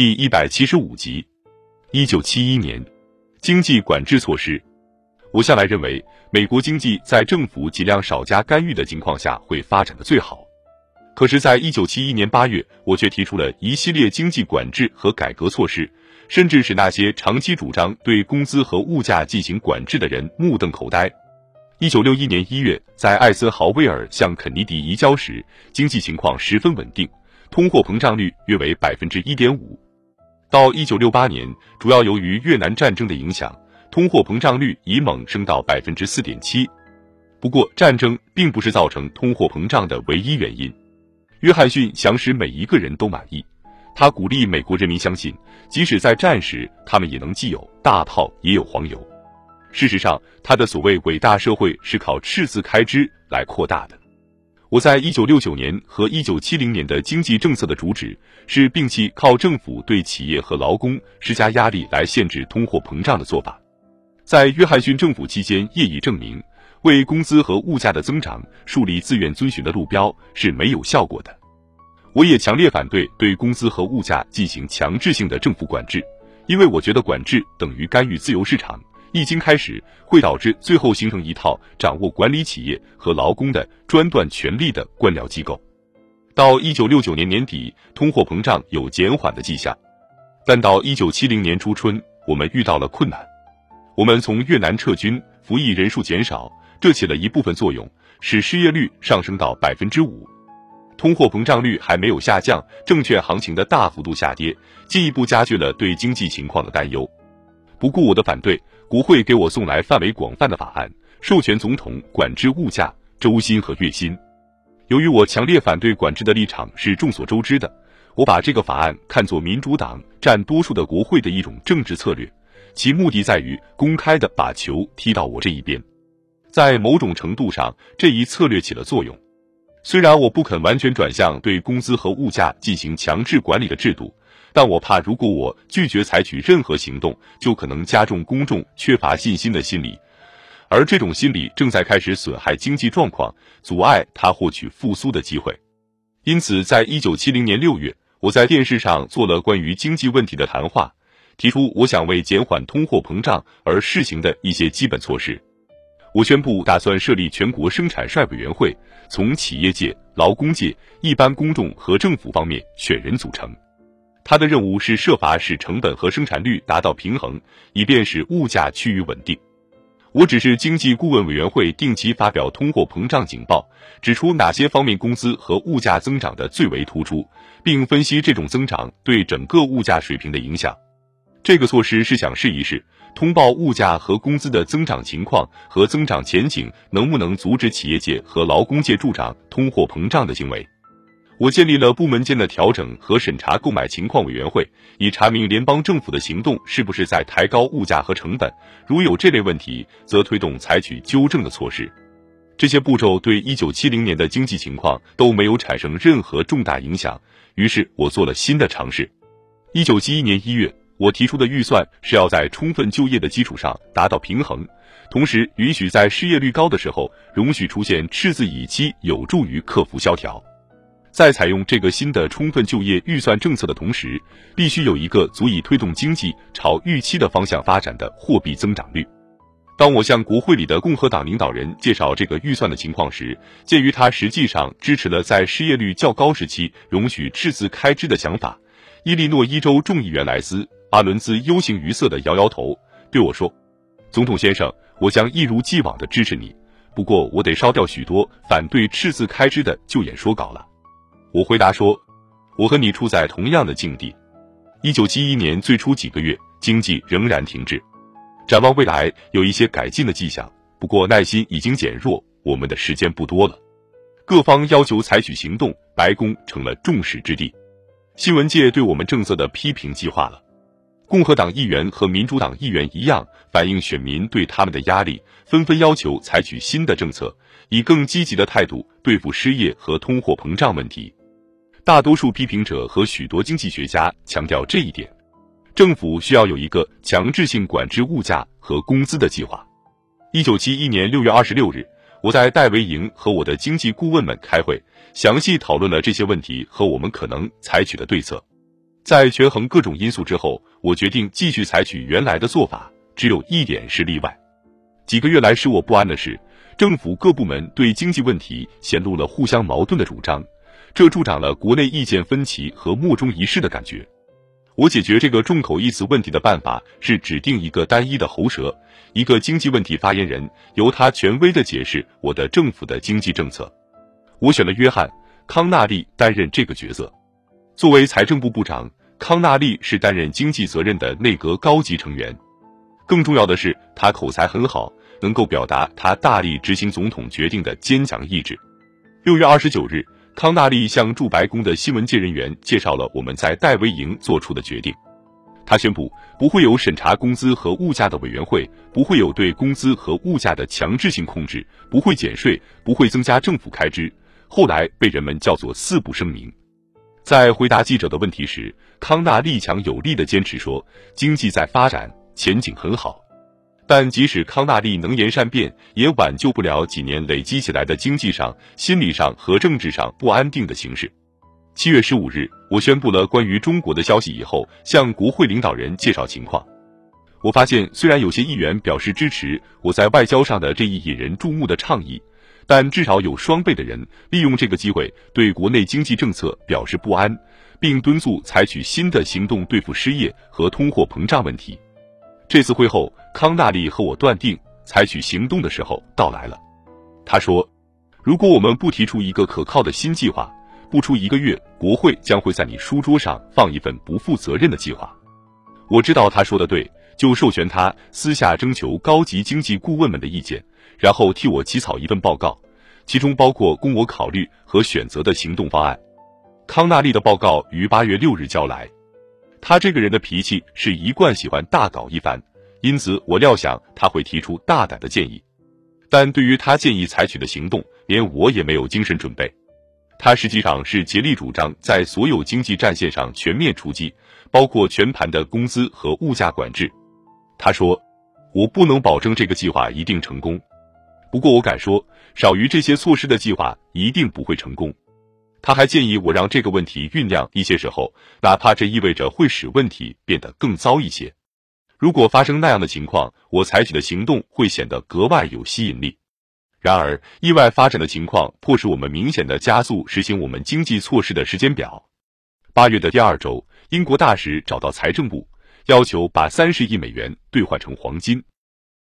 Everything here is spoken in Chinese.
第一百七十五集。一九七一年，经济管制措施。我向来认为，美国经济在政府尽量少加干预的情况下会发展的最好。可是，在一九七一年八月，我却提出了一系列经济管制和改革措施，甚至使那些长期主张对工资和物价进行管制的人目瞪口呆。一九六一年一月，在艾森豪威尔向肯尼迪移交时，经济情况十分稳定，通货膨胀率约为百分之一点五。到一九六八年，主要由于越南战争的影响，通货膨胀率已猛升到百分之四点七。不过，战争并不是造成通货膨胀的唯一原因。约翰逊想使每一个人都满意，他鼓励美国人民相信，即使在战时，他们也能既有大炮也有黄油。事实上，他的所谓伟大社会是靠赤字开支来扩大的。我在一九六九年和一九七零年的经济政策的主旨是摒弃靠政府对企业和劳工施加压力来限制通货膨胀的做法。在约翰逊政府期间，业已证明，为工资和物价的增长树立自愿遵循的路标是没有效果的。我也强烈反对对工资和物价进行强制性的政府管制，因为我觉得管制等于干预自由市场。一经开始，会导致最后形成一套掌握管理企业和劳工的专断权力的官僚机构。到一九六九年年底，通货膨胀有减缓的迹象，但到一九七零年初春，我们遇到了困难。我们从越南撤军，服役人数减少，这起了一部分作用，使失业率上升到百分之五，通货膨胀率还没有下降，证券行情的大幅度下跌，进一步加剧了对经济情况的担忧。不顾我的反对。国会给我送来范围广泛的法案，授权总统管制物价、周薪和月薪。由于我强烈反对管制的立场是众所周知的，我把这个法案看作民主党占多数的国会的一种政治策略，其目的在于公开的把球踢到我这一边。在某种程度上，这一策略起了作用。虽然我不肯完全转向对工资和物价进行强制管理的制度。但我怕，如果我拒绝采取任何行动，就可能加重公众缺乏信心的心理，而这种心理正在开始损害经济状况，阻碍他获取复苏的机会。因此，在一九七零年六月，我在电视上做了关于经济问题的谈话，提出我想为减缓通货膨胀而试行的一些基本措施。我宣布打算设立全国生产率委员会，从企业界、劳工界、一般公众和政府方面选人组成。他的任务是设法使成本和生产率达到平衡，以便使物价趋于稳定。我只是经济顾问委员会定期发表通货膨胀警报，指出哪些方面工资和物价增长的最为突出，并分析这种增长对整个物价水平的影响。这个措施是想试一试，通报物价和工资的增长情况和增长前景能不能阻止企业界和劳工界助长通货膨胀的行为。我建立了部门间的调整和审查购买情况委员会，以查明联邦政府的行动是不是在抬高物价和成本。如有这类问题，则推动采取纠正的措施。这些步骤对一九七零年的经济情况都没有产生任何重大影响。于是我做了新的尝试。一九七一年一月，我提出的预算是要在充分就业的基础上达到平衡，同时允许在失业率高的时候容许出现赤字以期，有助于克服萧条。在采用这个新的充分就业预算政策的同时，必须有一个足以推动经济朝预期的方向发展的货币增长率。当我向国会里的共和党领导人介绍这个预算的情况时，鉴于他实际上支持了在失业率较高时期容许赤字开支的想法，伊利诺伊州众议员莱斯·阿伦兹忧形于色地摇摇头，对我说：“总统先生，我将一如既往地支持你，不过我得烧掉许多反对赤字开支的旧演说稿了。”我回答说：“我和你处在同样的境地。一九七一年最初几个月，经济仍然停滞。展望未来，有一些改进的迹象，不过耐心已经减弱，我们的时间不多了。各方要求采取行动，白宫成了众矢之的。新闻界对我们政策的批评激化了。共和党议员和民主党议员一样，反映选民对他们的压力，纷纷要求采取新的政策，以更积极的态度对付失业和通货膨胀问题。”大多数批评者和许多经济学家强调这一点：政府需要有一个强制性管制物价和工资的计划。一九七一年六月二十六日，我在戴维营和我的经济顾问们开会，详细讨论了这些问题和我们可能采取的对策。在权衡各种因素之后，我决定继续采取原来的做法。只有一点是例外。几个月来使我不安的是，政府各部门对经济问题显露了互相矛盾的主张，这助长了国内意见分歧和莫衷一是的感觉。我解决这个众口一词问题的办法是指定一个单一的喉舌，一个经济问题发言人，由他权威的解释我的政府的经济政策。我选了约翰·康纳利担任这个角色。作为财政部部长，康纳利是担任经济责任的内阁高级成员。更重要的是，他口才很好，能够表达他大力执行总统决定的坚强意志。六月二十九日，康纳利向驻白宫的新闻界人员介绍了我们在戴维营做出的决定。他宣布不会有审查工资和物价的委员会，不会有对工资和物价的强制性控制，不会减税，不会增加政府开支。后来被人们叫做“四不声明”。在回答记者的问题时，康纳利强有力的坚持说：“经济在发展。”前景很好，但即使康纳利能言善辩，也挽救不了几年累积起来的经济上、心理上和政治上不安定的形势。七月十五日，我宣布了关于中国的消息以后，向国会领导人介绍情况。我发现，虽然有些议员表示支持我在外交上的这一引人注目的倡议，但至少有双倍的人利用这个机会对国内经济政策表示不安，并敦促采取新的行动对付失业和通货膨胀问题。这次会后，康纳利和我断定，采取行动的时候到来了。他说：“如果我们不提出一个可靠的新计划，不出一个月，国会将会在你书桌上放一份不负责任的计划。”我知道他说的对，就授权他私下征求高级经济顾问们的意见，然后替我起草一份报告，其中包括供我考虑和选择的行动方案。康纳利的报告于八月六日交来。他这个人的脾气是一贯喜欢大搞一番，因此我料想他会提出大胆的建议。但对于他建议采取的行动，连我也没有精神准备。他实际上是竭力主张在所有经济战线上全面出击，包括全盘的工资和物价管制。他说：“我不能保证这个计划一定成功，不过我敢说，少于这些措施的计划一定不会成功。”他还建议我让这个问题酝酿一些时候，哪怕这意味着会使问题变得更糟一些。如果发生那样的情况，我采取的行动会显得格外有吸引力。然而，意外发展的情况迫使我们明显的加速实行我们经济措施的时间表。八月的第二周，英国大使找到财政部，要求把三十亿美元兑换成黄金，